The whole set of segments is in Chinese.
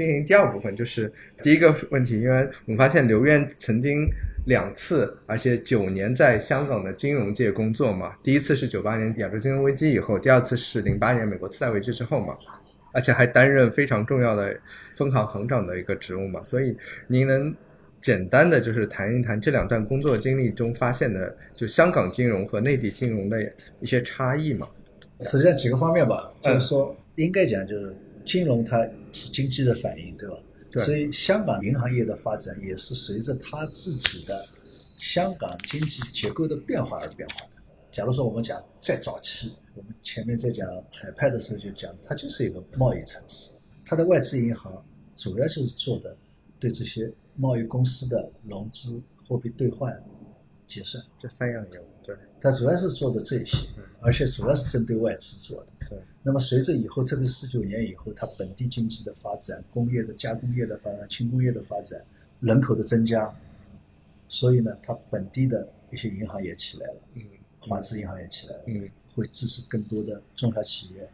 进行第二部分，就是第一个问题，因为我们发现刘院曾经两次，而且九年在香港的金融界工作嘛。第一次是九八年亚洲金融危机以后，第二次是零八年美国次贷危机之后嘛，而且还担任非常重要的分行行长的一个职务嘛。所以您能简单的就是谈一谈这两段工作经历中发现的，就香港金融和内地金融的一些差异嘛？实际上几个方面吧，就是说应该讲就是金融它是经济的反应，对吧？对所以香港银行业的发展也是随着它自己的香港经济结构的变化而变化的。假如说我们讲再早期，我们前面在讲海派的时候就讲，它就是一个贸易城市，它的外资银行主要就是做的对这些贸易公司的融资、货币兑换、结算。这三样业务，对它主要是做的这些，而且主要是针对外资做的。对。那么随着以后，特别是四九年以后，它本地经济的发展、工业的加工业的发展、轻工业的发展、人口的增加，所以呢，它本地的一些银行也起来了，嗯华资银行也起来了，嗯会支持更多的中小企业、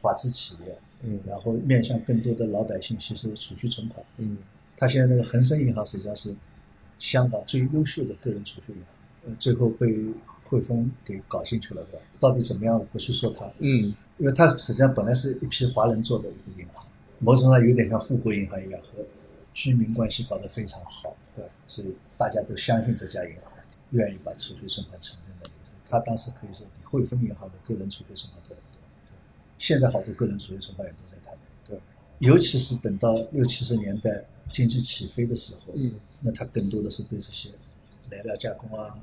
华资企业，嗯然后面向更多的老百姓吸收储蓄存款。嗯它现在那个恒生银行实际上是香港最优秀的个人储蓄银行，呃，最后被汇丰给搞进去了，对吧？到底怎么样，我不去说它，嗯因为它实际上本来是一批华人做的一个银行，某种上有点像富国银行一样，和居民关系搞得非常好，对，所以大家都相信这家银行，愿意把储蓄存款存在那里。他当时可以说比汇丰银行的个人储蓄存款都要多，现在好多个人储蓄存款也都在他那里。对，尤其是等到六七十年代经济起飞的时候，嗯那他更多的是对这些来料加工啊，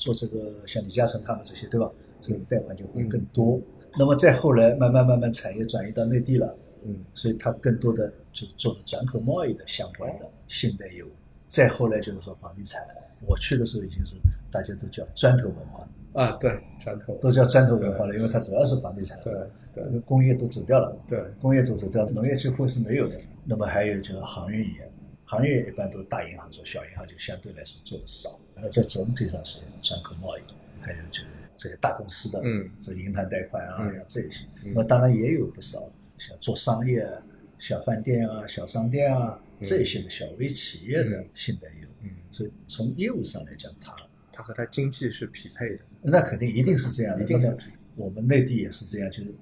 做这个像李嘉诚他们这些，对吧？这个贷款就会更多。那么再后来，慢慢慢慢产业转移到内地了，嗯。所以它更多的就做了转口贸易的相关的信贷业务。再后来就是说房地产，我去的时候已经是大家都叫砖头文化，啊，对，砖头，都叫砖头文化了，因为它主要是房地产，对对。工业都走掉了，对，工业都走掉，农业几乎是没有的。那么还有就是航运业，航运业一般都是大银行做，小银行就相对来说做的少。那在总体上是转口贸易，还有就是这些大公司的，嗯这银行贷款啊，嗯像这些。嗯那当然也有不少像做商业、小饭店啊、小商店啊嗯这些的小微企业的嗯信贷业务。嗯，所以从业务上来讲，它它和它经济是匹配的，那肯定一定是这样的。那么我们内地也是这样，就是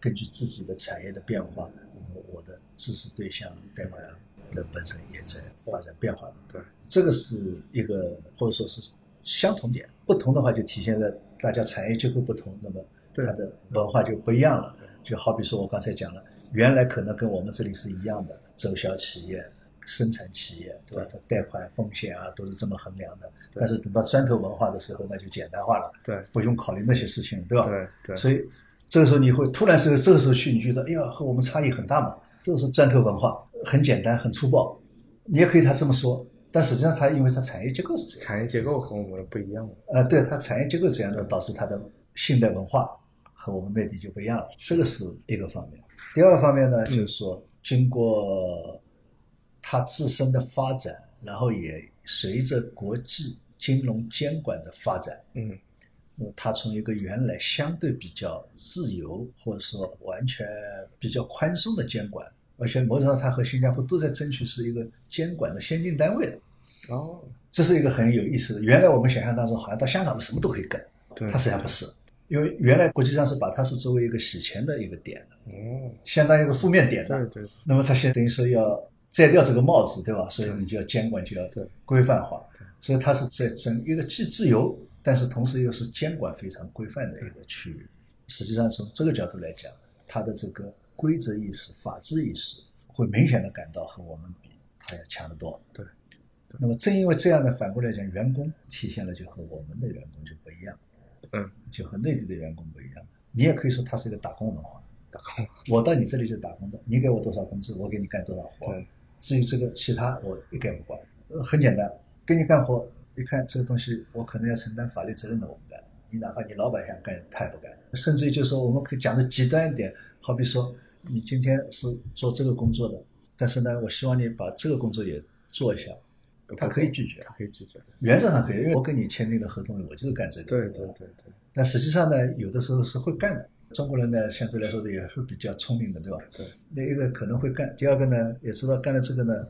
根据自己的产业的变化，我我的支持对象贷款的本身也在发展变化。对，这个是一个或者说是相同点，不同的话就体现在大家产业结构不同，那么它的文化就不一样了。就好比说我刚才讲了，原来可能跟我们这里是一样的，中小企业。生产企业对吧？它贷款风险啊都是这么衡量的，但是等到砖头文化的时候，那就简单化了，对不用考虑那些事情，对吧？对对，所以这个时候你会突然是这个时候去，你觉得哎呀和我们差异很大嘛，都是砖头文化，很简单很粗暴，你也可以他这么说，但实际上他因为他产业结构是这样，产业结构和我们不一样。了，呃，对它产业结构这样的，导致它的信贷文化和我们内地就不一样了，这个是一个方面。第二个方面呢，就是说经过它自身的发展，然后也随着国际金融监管的发展，嗯它从一个原来相对比较自由，或者说完全比较宽松的监管，而且某种上它和新加坡都在争取是一个监管的先进单位的，哦，这是一个很有意思的。原来我们想象当中好像到香港什么都可以干，它实际上不是，因为原来国际上是把它是作为一个洗钱的一个点的，哦，相当于一个负面点的。对对那么它现在等于说要摘掉这个帽子，对吧？所以你就要监管，就要对规范化。所以它是在争一个既自由，但是同时又是监管非常规范的一个区域。实际上从这个角度来讲，它的这个规则意识、法治意识会明显的感到和我们比，它要强得多。对。那么正因为这样呢，反过来讲，员工体现了就和我们的员工就不一样，嗯，就和内地的员工不一样。你也可以说它是一个打工文化。打工，我到你这里就打工的，你给我多少工资，我给你干多少活对。至于这个其他，我一概不管。呃，很简单，给你干活，一看这个东西，我可能要承担法律责任的，我不干。你哪怕你老板想干，他也不干。甚至于就是说，我们可以讲的极端一点，好比说，你今天是做这个工作的，但是呢，我希望你把这个工作也做一下，他可以拒绝，他可以拒绝，原则上可以，因为我跟你签订的合同，我就是干这个。对对对对，但实际上呢，有的时候是会干的。中国人呢，相对来说也是比较聪明的，对吧？对。那一个可能会干，第二个呢，也知道干了这个呢，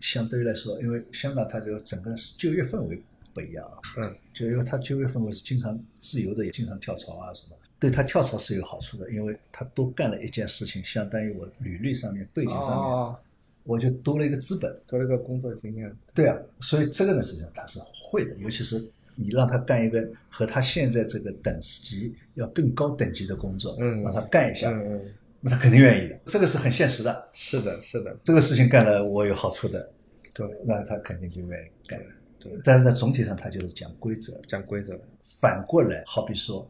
相对来说，因为香港它这个整个就业氛围不一样啊。嗯。就因为它就业氛围是经常自由的，也经常跳槽啊什么。对他跳槽是有好处的，因为他多干了一件事情，相当于我履历上面、背景上面，哦，我就多了一个资本。多了一个工作经验。对啊，所以这个呢，实际上他是会的，尤其是你让他干一个和他现在这个等级要更高等级的工作，嗯让他干一下，嗯嗯，那他肯定愿意的。这个是很现实的，是的，是的，这个事情干了我有好处的，对那他肯定就愿意干。对，但是在，总体上他就是讲规则。讲规则。反过来，好比说，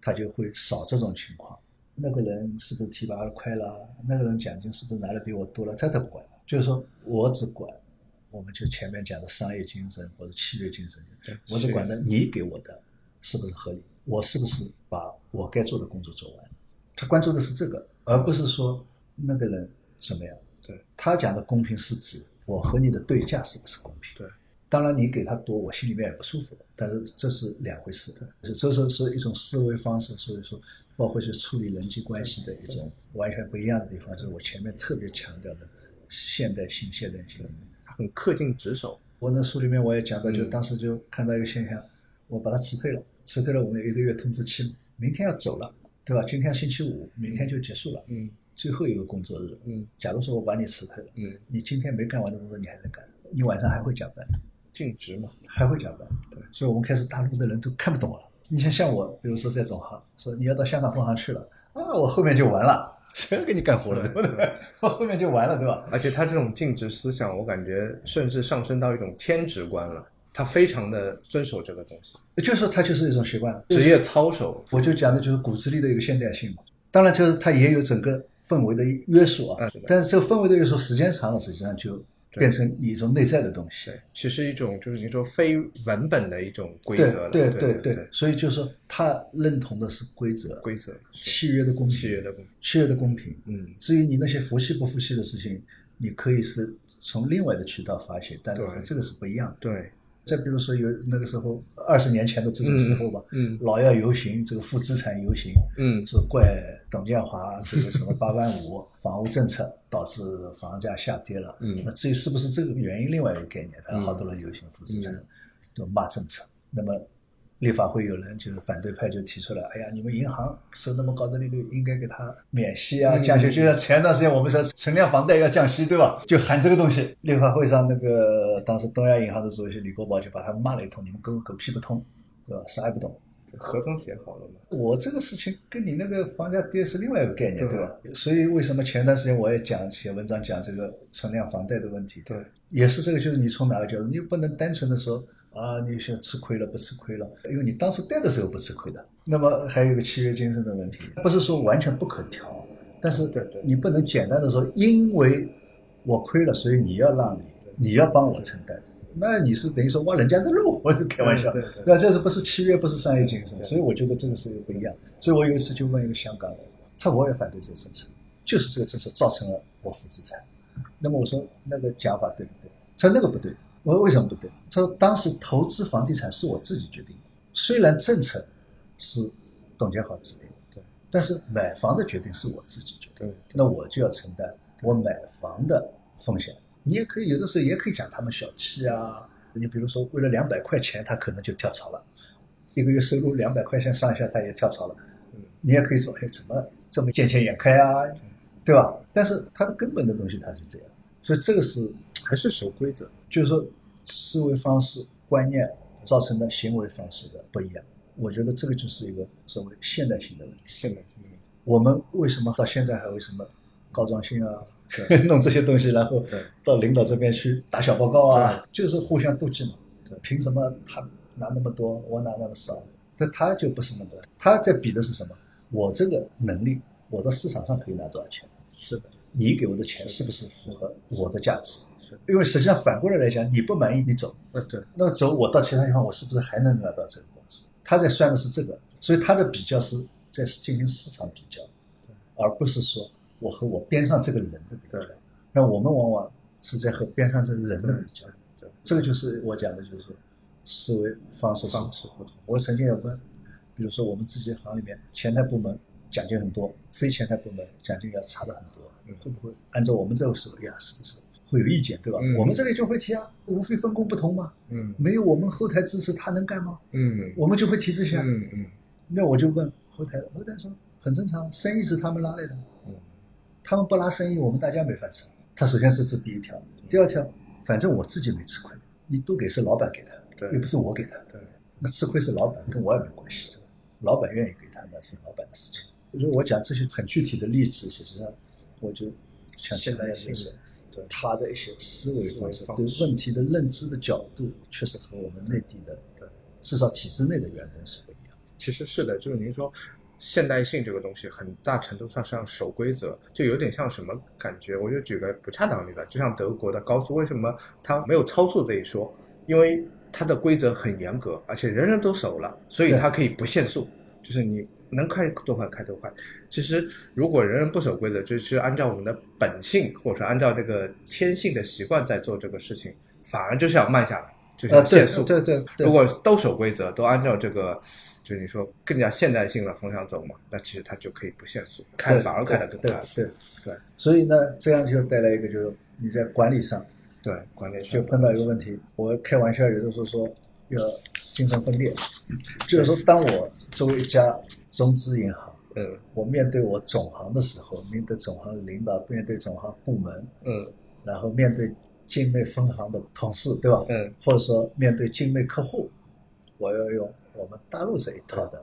他就会少这种情况。那个人是不是提拔的快了？那个人奖金是不是拿的比我多了？他都不管，就是说我只管，我们就前面讲的商业精神或者契约精神，对我只管的你给我的是不是合理，我是不是把我该做的工作做完。他关注的是这个，而不是说那个人怎么样。对他讲的公平是指我和你的对价是不是公平。对，当然你给他多，我心里面也不舒服的，但是这是两回事的，这是是一种思维方式，所以说包括去处理人际关系的一种完全不一样的地方，就是我前面特别强调的现代性、现代性。他很恪尽职守。我那书里面我也讲到，就嗯当时就看到一个现象，我把他辞退了，辞退了，我们有一个月通知期，明天要走了，对吧？今天星期五，明天就结束了，嗯最后一个工作日。嗯假如说我把你辞退了，嗯，你今天没干完的工作你还在干，你晚上还会加班。尽职嘛。还会加班，对所以我们开始大陆的人都看不懂了。你像像我，比如说这种哈，说你要到香港分行去了，啊，我后面就完了，谁要给你干活了，对不对？我后面就完了，对吧？而且他这种尽职思想，我感觉甚至上升到一种天职观了。他非常的遵守这个东西，就是说它就是一种习惯，职业操守。我就讲的就是骨子里的一个现代性嘛。当然，就是它也有整个氛围的约束啊嗯是，但是这个氛围的约束时间长了，实际上就变成你一种内在的东西。对，其实一种就是你说非文本的一种规则了。对对对，所以就是说，他认同的是规则、规则契约的公平、契约的公平。契约的公平。嗯，至于你那些服气不服气的事情，你可以是从另外的渠道发泄，但是这个是不一样的。对，再比如说有那个时候二十年前的这种时候吧，嗯老要游行，这个负资产游行，嗯说怪董建华这个什么八万五 房屋政策导致房价下跌了。嗯那至于是不是这个原因，另外一个概念，但是好多人游行负资产嗯，就骂政策。那么立法会有人就是反对派就提出来，哎呀，你们银行收那么高的利率，应该给他免息啊，嗯降息。就像前段时间我们说存量房贷要降息，对吧？就喊这个东西。立法会上那个当时东亚银行的主席李国宝就把他们骂了一通，你们根本狗屁不通，对吧？啥也不懂。合同写好了嘛？我这个事情跟你那个房价跌是另外一个概念，对对吧？所以为什么前段时间我也讲写文章讲这个存量房贷的问题，对，也是这个，就是你从哪个角度，你不能单纯的说啊，你是吃亏了不吃亏了，因为你当初贷的时候不吃亏的。那么还有一个契约精神的问题，不是说完全不可调，但是对对你不能简单的说，因为我亏了，所以你要让你，你要帮我承担。那你是等于说挖人家的肉，我就开玩笑。那这是不是契约，不是商业精神？所以我觉得这个是不一样。所以我有一次就问一个香港人，他我也反对这个政策，就是这个政策造成了我负资产。那么我说那个讲法对不对？他说那个不对。我说为什么不对？他说当时投资房地产是我自己决定的，虽然政策是董建华制定的，对，但是买房的决定是我自己决定那我就要承担我买房的风险。你也可以有的时候也可以讲他们小气啊，你比如说为了两百块钱，他可能就跳槽了，一个月收入两百块钱上下，他也跳槽了。嗯你也可以说，哎，怎么这么见钱眼开啊，对吧？但是他的根本的东西他是这样，所以这个是还是守规则。就是说思维方式、观念造成的行为方式的不一样。我觉得这个就是一个所谓现代性的问题。现代性的问题我们为什么到现在还为什么告状信啊，弄这些东西，然后到领导这边去打小报告啊，就是互相妒忌嘛。凭什么他拿那么多，我拿那么少？但他就不是那么，他在比的是什么？我这个能力，我在市场上可以拿多少钱？是的，你给我的钱是不是符合我的价值是？因为实际上反过来来讲，你不满意你走，呃对，那走我到其他地方，我是不是还能拿到这个公司？他在算的是这个，所以他的比较是在进行市场比较，而不是说我和我边上这个人的比较。那我们往往是在和边上这个人的比较，这个就是我讲的，就是思维方式方式不同。我曾经有问，比如说我们自己行里面前台部门奖金很多，非前台部门奖金要差的很多嗯，会不会按照我们这个思维呀？是不是会有意见，对吧？嗯。我们这里就会提啊，无非分工不同嘛，嗯。没有我们后台支持，他能干吗？嗯。我们就会提这些啊。嗯嗯。那我就问后台，后台说很正常，生意是他们拉来的，嗯。他们不拉生意，我们大家没法吃。他首先是这第一条，第二条，反正我自己没吃亏，你都给是老板给的，对。又不是我给的，对，那吃亏是老板，跟我也没关系，老板愿意给他那是老板的事情。就是我讲这些很具体的例子，实际上我就想强调就是现代性的对他的一些思维方式对问题的认知的角度，确实和我们内地的对至少体制内的员工是不一样。其实是的，就是您说现代性这个东西，很大程度上是要守规则，就有点像什么感觉？我就举个不恰当的例子，就像德国的高速，为什么它没有超速这一说？因为它的规则很严格，而且人人都守了，所以它可以不限速，就是你能开多快开多快。其实如果人人不守规则，就是按照我们的本性，或者说按照这个天性的习惯在做这个事情，反而就是要慢下来，就是要限速。对对对，如果都守规则，都按照这个，就你说更加现代性的方向走嘛，那其实它就可以不限速，开反而开得更对快。对对所以呢，这样就带来一个就是你在管理上对，管理就碰到一个问题，我开玩笑有的时候说要精神分裂，就是说当我作为一家中资银行，嗯我面对我总行的时候，面对总行领导，面对总行部门，嗯然后面对境内分行的同事，对吧？嗯，或者说面对境内客户，我要用我们大陆这一套的，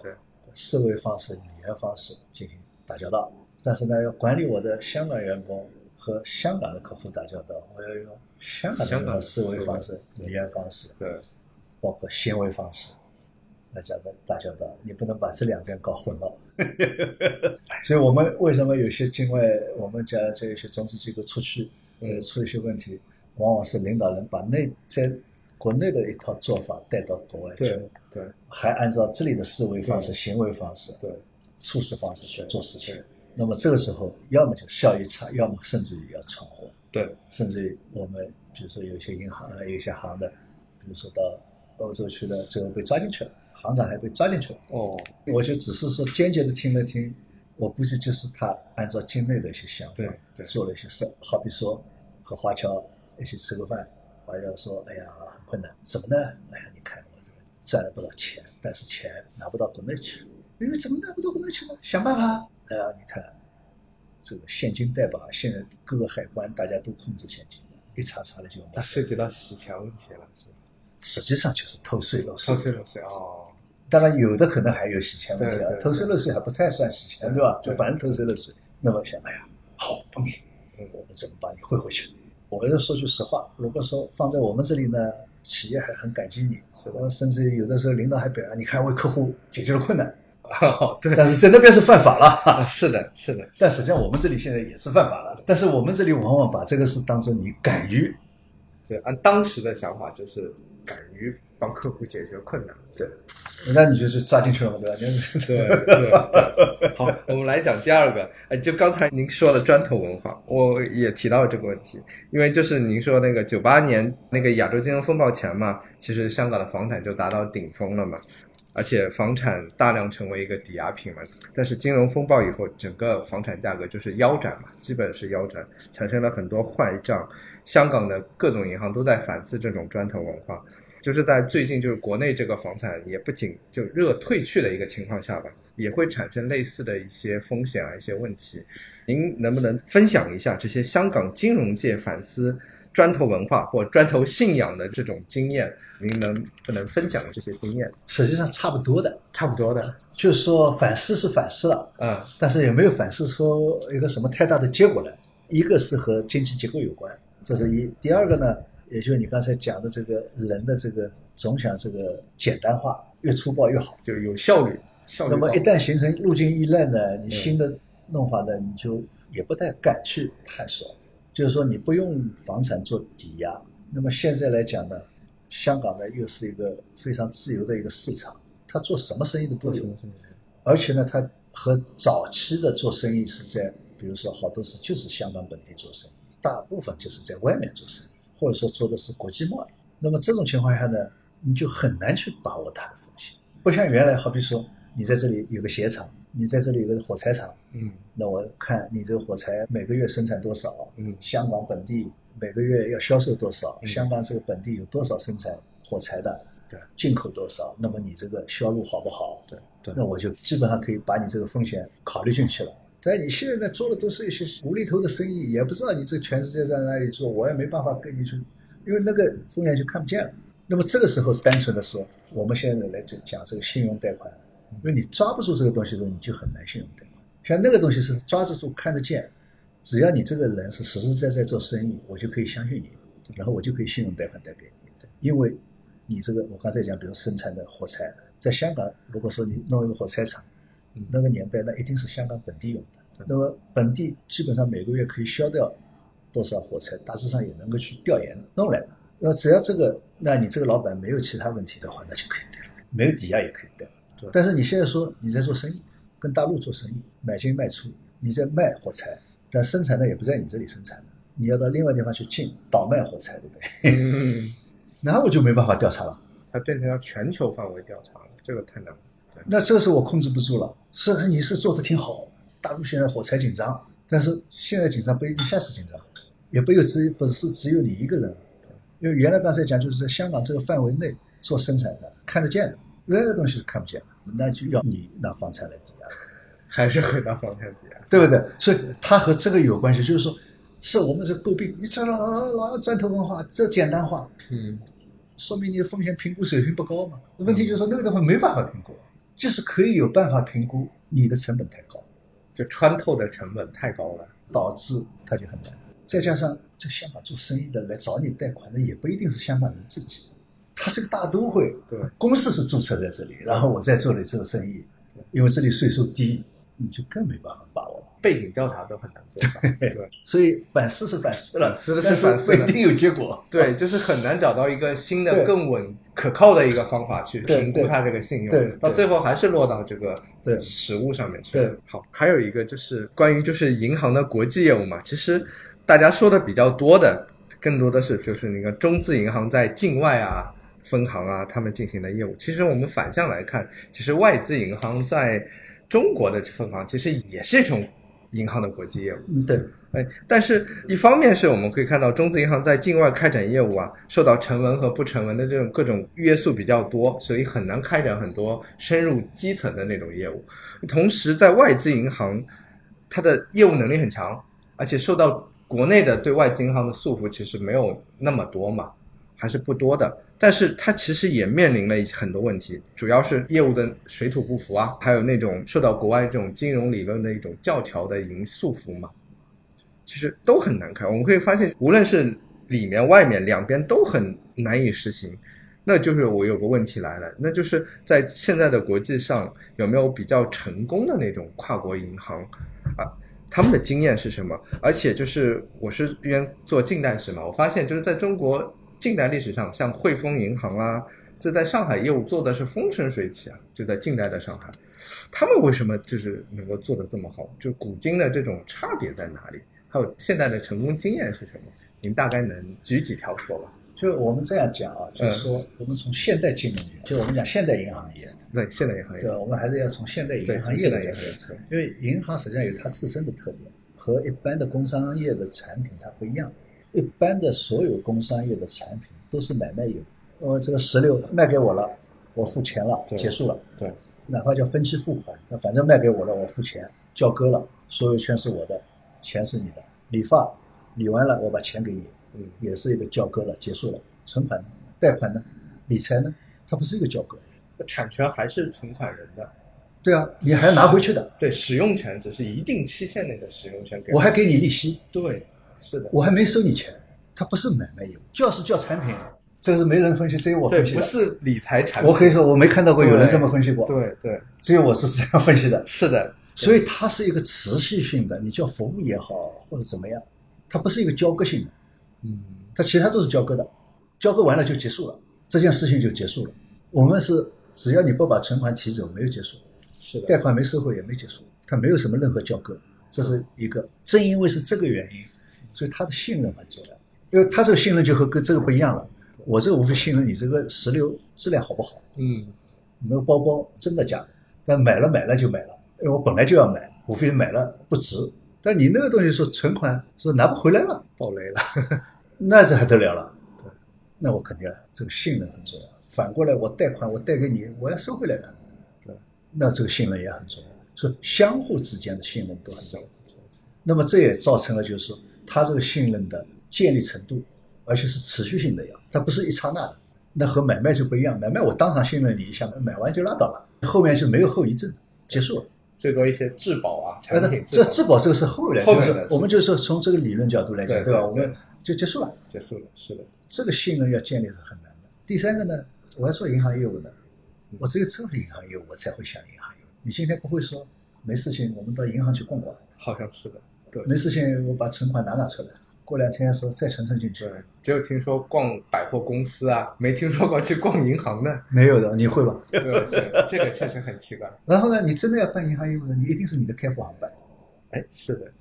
思维方式、语言方式进行打交道。但是呢，要管理我的香港员工和香港的客户打交道，我要用香港的思维方式、语言方式，对，包括行为方式来讲的打交道，你不能把这两边搞混了。所以我们为什么有些境外我们讲这些中资机构出去，呃，嗯出一些问题，往往是领导人把内在国内的一套做法带到国外去对，对还按照这里的思维方式、行为方式、对处事方式去做事情。那么这个时候，要么就效益差，要么甚至于要闯祸。对，甚至于我们比如说有些银行啊，有些行的，比如说到欧洲去的，最后被抓进去了，行长还被抓进去了。哦，我就只是说间接的听了听，我估计就是他按照境内的一些想法对对做了一些事，好比说和华侨一起吃个饭，华侨说：“哎呀，很困难，怎么呢？哎呀，你看我这个赚了不少钱，但是钱拿不到国内去，因为怎么拿不到国内去呢？想办法。哎呀，你看这个现金贷吧，现在各个海关大家都控制现金，一查查了就它涉及到洗钱问题了，是吧？实际上就是偷税漏税偷。税漏税哦，当然，有的可能还有洗钱问题啊偷税漏税还不太算洗钱，对吧？就反正偷税漏税。那么想，哎呀，好帮你，嗯我们怎么把你汇回去？我要说句实话，如果说放在我们这里呢，企业还很感激你，我甚至有的时候领导还表扬，你看为客户解决了困难，哦，对，但是在那边是犯法了。是的，是的，但实际上我们这里现在也是犯法了，但是我们这里往往把这个事当做你敢于对，按当时的想法就是敢于帮客户解决困难。对，那你就是抓进去了嘛，对吧？对对，好，我们来讲第二个，哎，就刚才您说的砖头文化，我也提到这个问题，因为就是您说那个九八年那个亚洲金融风暴前嘛，其实香港的房产就达到顶峰了嘛，而且房产大量成为一个抵押品嘛，但是金融风暴以后，整个房产价格就是腰斩嘛，基本是腰斩，产生了很多坏账，香港的各种银行都在反思这种砖头文化。就是在最近，就是国内这个房产也不仅就热退去的一个情况下吧，也会产生类似的一些风险啊、一些问题。您能不能分享一下这些香港金融界反思砖头文化或砖头信仰的这种经验？您能不能分享这些经验？实际上差不多的，差不多的，就是说反思是反思了，嗯但是也没有反思出一个什么太大的结果来。一个是和经济结构有关，这是一；第二个呢，也就是你刚才讲的这个人的这个总想这个简单化，越粗暴越好。就有效率，效率。那么一旦形成路径依赖呢，你新的弄法呢，你就也不太敢去探索。就是说，你不用房产做抵押。那么现在来讲呢，香港呢又是一个非常自由的一个市场，它做什么生意的都有。而且呢，它和早期的做生意是在，比如说好多是就是香港本地做生意，大部分就是在外面做生意，或者说做的是国际贸易。那么这种情况下呢，你就很难去把握它的风险。不像原来，好比说你在这里有个鞋厂，你在这里有个火柴厂，嗯那我看你这个火柴每个月生产多少，嗯香港本地每个月要销售多少，嗯香港这个本地有多少生产火柴的，对，进口多少，那么你这个销路好不好？对对那我就基本上可以把你这个风险考虑进去了。但你现在做的都是一些无厘头的生意，也不知道你这全世界在哪里做，我也没办法跟你去，因为那个风险就看不见了。那么这个时候，单纯的说，我们现在来讲讲这个信用贷款，因为你抓不住这个东西的时候，你就很难信用贷款。像那个东西是抓得住、看得见，只要你这个人是实实在在做生意，我就可以相信你，然后我就可以信用贷款贷给你，因为你这个我刚才讲，比如生产的火柴，在香港，如果说你弄一个火柴厂，嗯那个年代那一定是香港本地用的，那么本地基本上每个月可以销掉多少火柴，大致上也能够去调研弄来。那只要这个，那你这个老板没有其他问题的话，那就可以贷了，没有抵押也可以贷对。但是你现在说你在做生意，跟大陆做生意，买进卖出，你在卖火柴，但生产呢也不在你这里生产的，你要到另外地方去进倒卖火柴，对不对？嗯，那我就没办法调查了。它变成要全球范围调查了，这个太难了。那这个时候我控制不住了。是你是做的挺好，大陆现在火柴紧张，但是现在紧张不一定下次紧张，也不有只不是只有你一个人，因为原来刚才讲就是在香港这个范围内做生产的看得见的，那个东西是看不见的，那就要你拿房产来抵押，还是回到房产抵押。对不对？所以它和这个有关系，就是说，是我们这诟病你这老老砖头文化，这简单化，嗯说明你的风险评估水平不高嘛。问题就是说那个地方没办法评估，即使可以有办法评估，你的成本太高。就穿透的成本太高了。导致它就很难。再加上在香港做生意的来找你贷款的也不一定是香港人自己，它是个大都会，对，公司是注册在这里，然后我在这里做生意，因为这里税收低，你就更没办法把握了。背景调查都很难做到。对所以反思是反思了，反思是反思一定有结果。对，就是很难找到一个新的、更稳、可靠的一个方法去评估它这个信用，对对到最后还是落到这个对实物上面去。对，好，还有一个就是关于就是银行的国际业务嘛，其实大家说的比较多的，更多的是就是那个中资银行在境外啊。分行啊，他们进行的业务，其实我们反向来看，其实外资银行在中国的分行其实也是一种银行的国际业务。嗯，对，哎，但是一方面是我们可以看到中资银行在境外开展业务啊，受到成文和不成文的这种各种约束比较多，所以很难开展很多深入基层的那种业务。同时，在外资银行，它的业务能力很强，而且受到国内的对外资银行的束缚其实没有那么多嘛，还是不多的。但是它其实也面临了很多问题，主要是业务的水土不服啊，还有那种受到国外这种金融理论的一种教条的影束缚嘛。其实都很难看。我们可以发现，无论是里面外面两边都很难以实行。那就是我有个问题来了，那就是在现在的国际上有没有比较成功的那种跨国银行啊？他们的经验是什么？而且就是我是因为做近代史嘛，我发现就是在中国近代历史上，像汇丰银行啊，这在上海业务做的是风生水起啊，就在近代的上海，他们为什么就是能够做得这么好？就古今的这种差别在哪里？还有现在的成功经验是什么？您大概能举几条说吧？就我们这样讲啊，就是说我们从现代金融业，就我们讲现代银行业，对，现代银行业对，，我们还是要从现代银，行业现代银的角度行业，因为银行实际上有它自身的特点，和一般的工商业的产品它不一样。一般的所有工商业的产品都是买卖业务，我这个石榴卖给我了，我付钱了，结束了。对，哪怕叫分期付款，那反正卖给我了，我付钱，交割了，所有权是我的，钱是你的。理发理完了，我把钱给你，嗯，也是一个交割了，结束了。存款呢？贷款呢？理财呢？它不是一个交割。产权还是存款人的，对啊，你还要拿回去的，对，使用权只是一定期限内的使用权给我还给你利息，对，是的，我还没收你钱，它不是买卖业务，叫是叫产品，这个是没人分析，只有我分，析的。不是理财产品，我可以说我没看到过有人这么分析过，对对，只有我是这样分析的。是的，所以它是一个持续性的，你叫服务也好或者怎么样，它不是一个交割性的，嗯，它其他都是交割的，交割完了就结束了，这件事情就结束了。我们是只要你不把存款提走，没有结束，是的，贷款没收回也没结束，它没有什么任何交割，这是一个。正因为是这个原因，所以他的信任很重要，因为他这个信任就和跟这个不一样了。我这个无非信任你这个石榴质量好不好，嗯，你那个包包真的假的，但买了买了就买了，因为我本来就要买，无非买了不值。但你那个东西说存款说拿不回来了，爆雷了。那这还得了了？对那我肯定这个信任很重要。反过来，我贷款我贷给你，我要收回来的，对，那这个信任也很重要。所以相互之间的信任都很重要。那么这也造成了就是说，他这个信任的建立程度，而且是持续性的要，它不是一刹那的。那和买卖就不一样，买卖我当场信任你一下，买完就拉倒了，后面就没有后遗症，结束了。最多一些质保啊，哎，产品这质保这个是后来，后面的就是我们就是说从这个理论角度来讲，吧？对吧我们就结束了。结束了，是的，这个信任要建立是很难的。第三个呢，我要做银行业务呢，我只有做了银行业务，我才会想银行业务。你今天不会说没事情，我们到银行去逛逛，好像是的，对没事情我把存款拿拿出来，过两天说再存存进去对，，只有听说逛百货公司啊，没听说过去逛银行的，没有的，你会吧？对对，这个确实很奇怪。然后呢，你真的要办银行业务的，你一定是你的开户行办，哎，是的，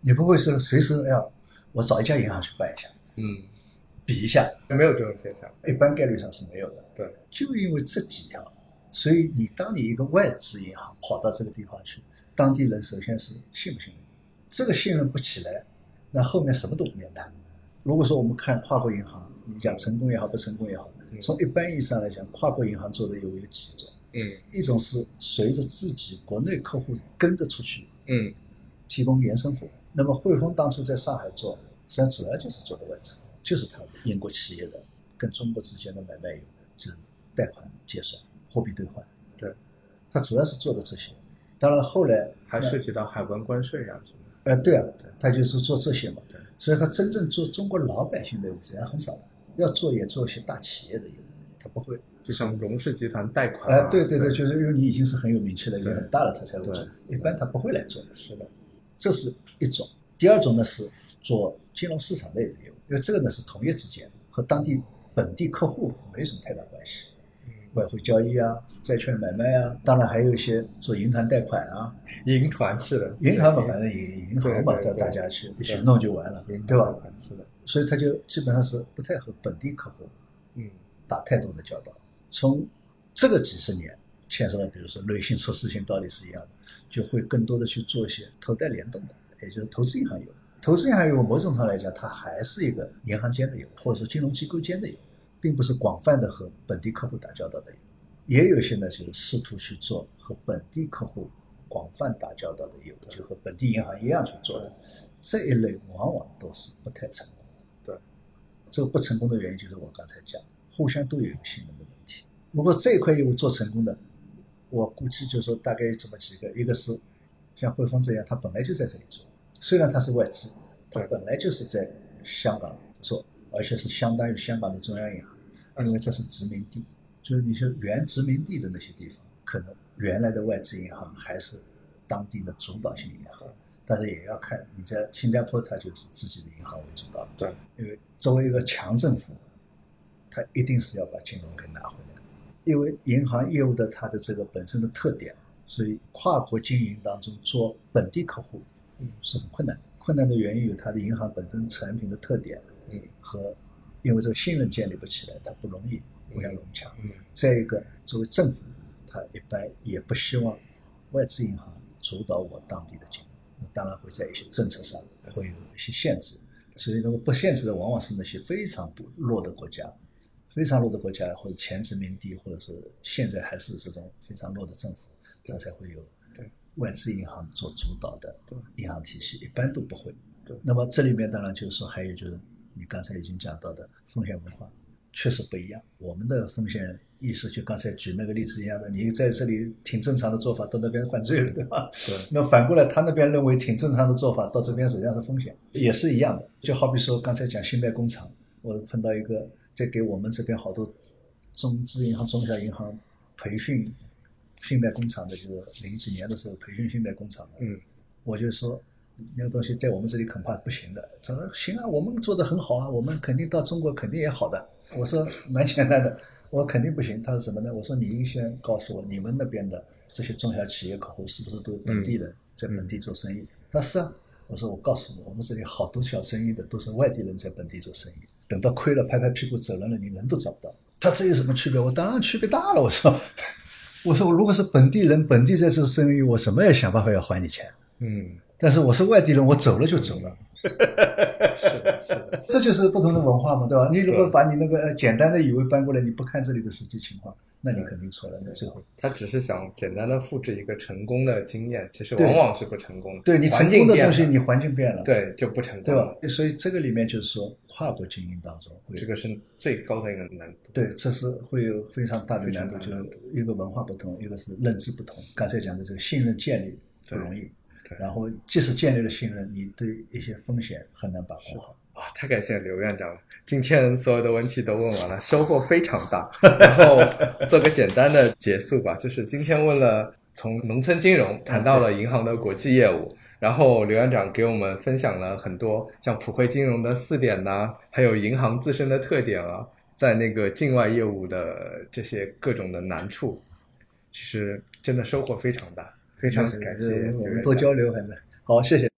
你不会是随时要我找一家银行去办一下，嗯，比一下，没有这种现象，一般概率上是没有的。对，就因为这几条，所以你当你一个外资银行跑到这个地方去，当地人首先是信不信任，这个信任不起来，那后面什么都不免谈。如果说我们看跨国银行，你讲成功也好，不成功也好，嗯从一般意义上来讲，跨国银行做的有有几种，嗯一种是随着自己国内客户跟着出去嗯提供延伸服务。那么汇丰当初在上海做，实际上主要就是做的外资，就是他英国企业的跟中国之间的买卖业务，就是贷款结算、货币兑换。对，他主要是做的这些。当然后来还涉及到海关关税啊。呃，对啊对，他就是做这些嘛。对，所以他真正做中国老百姓的业务，实际上很少的。要做也做一些大企业的业务，他不会。就像荣氏集团贷款哎、啊，对对对，就是因为你已经是很有名气了，已经很大了，他才会做。一般他不会来做的。是的，这是一种。第二种呢是做金融市场类的业务，因为这个呢是同业之间和当地本地客户没什么太大关系。嗯，外汇交易啊，债券买卖啊，当然还有一些做银团贷款啊，银团是的，银行嘛，反正银银行嘛，叫大家去一起弄就完了对吧是的，所以他就基本上是不太和本地客户嗯打太多的交道。从这个几十年牵涉到，比如说瑞信出事情道理是一样的，就会更多的去做一些投贷联动的，也就是投资银行业务。投资银行业务某种上来讲，它还是一个银行间的业务，或者说金融机构间的业务，并不是广泛的和本地客户打交道的。也有些呢，就是试图去做和本地客户广泛打交道的业务，就和本地银行一样去做的。这一类往往都是不太成功的。对，这个不成功的原因就是我刚才讲，互相都有信任的问题。如果这一块业务做成功的，我估计就是说大概有这么几个，一个是像汇丰这样，它本来就在这里做，虽然它是外资，它本来就是在香港做，而且是相当于香港的中央银行，因为这是殖民地，就是你说原殖民地的那些地方，可能原来的外资银行还是当地的主导性银行，但是也要看你在新加坡，它就是自己的银行为主导的。对，因为作为一个强政府，它一定是要把金融给拿回来。因为银行业务的它的这个本身的特点，所以跨国经营当中做本地客户，嗯是很困难的。困难的原因有它的银行本身产品的特点嗯和因为这个信任建立不起来，它不容易互相融洽。嗯再一个，作为政府，它一般也不希望外资银行主导我当地的金融，那当然会在一些政策上会有一些限制。所以，那个不限制的，往往是那些非常不弱的国家，非常弱的国家或者前殖民地，或者是现在还是这种非常弱的政府，它才会有外资银行做主导的对银行体系，一般都不会。对那么这里面当然就是说，还有就是你刚才已经讲到的风险文化，确实不一样。我们的风险意识，就刚才举那个例子一样的，你在这里挺正常的做法，到那边犯罪了，对吧？对那反过来，他那边认为挺正常的做法，到这边实际上是风险，也是一样的。就好比说刚才讲信贷工厂，我碰到一个在给我们这边好多中资银行、中小银行培训信贷工厂的，就是零几年的时候培训信贷工厂的，嗯我就说那个东西在我们这里恐怕不行的。他说行啊，我们做的很好啊，我们肯定到中国肯定也好的。我说蛮简单的，我肯定不行。他说什么呢？我说你先告诉我，你们那边的这些中小企业客户是不是都是本地人，在本地做生意？他说是啊。我说我告诉你，我们这里好多小生意的都是外地人在本地做生意，等到亏了拍拍屁股走人了，你人都找不到。他这有什么区别？我当然区别大了。我说，我说如果是本地人，本地在做生意，我什么也想办法要还你钱。嗯，但是我是外地人，我走了就走了。是的，是的，这就是不同的文化嘛，对吧？你如果把你那个呃简单的以为搬过来，你不看这里的实际情况，那你肯定错了。那最后，他只是想简单的复制一个成功的经验，其实往往是不成功的。对你成功的东西，你环境变了，对就不成功对吧了。？所以这个里面就是说，跨国经营当中这个是最高的一个难度。对，这是会有非常大的难度，就是一个文化不同，一个是认知不同。刚才讲的这个信任建立不容易，对然后即使建立了信任，你对一些风险很难把控好。哇，太感谢刘院长了！今天所有的问题都问完了，收获非常大。然后做个简单的结束吧，就是今天问了从农村金融谈到了银行的国际业务，然后刘院长给我们分享了很多像普惠金融的四点呐、还有银行自身的特点啊，在那个境外业务的这些各种的难处，其实真的收获非常大，非常感谢我们。多交流，反正好，谢谢。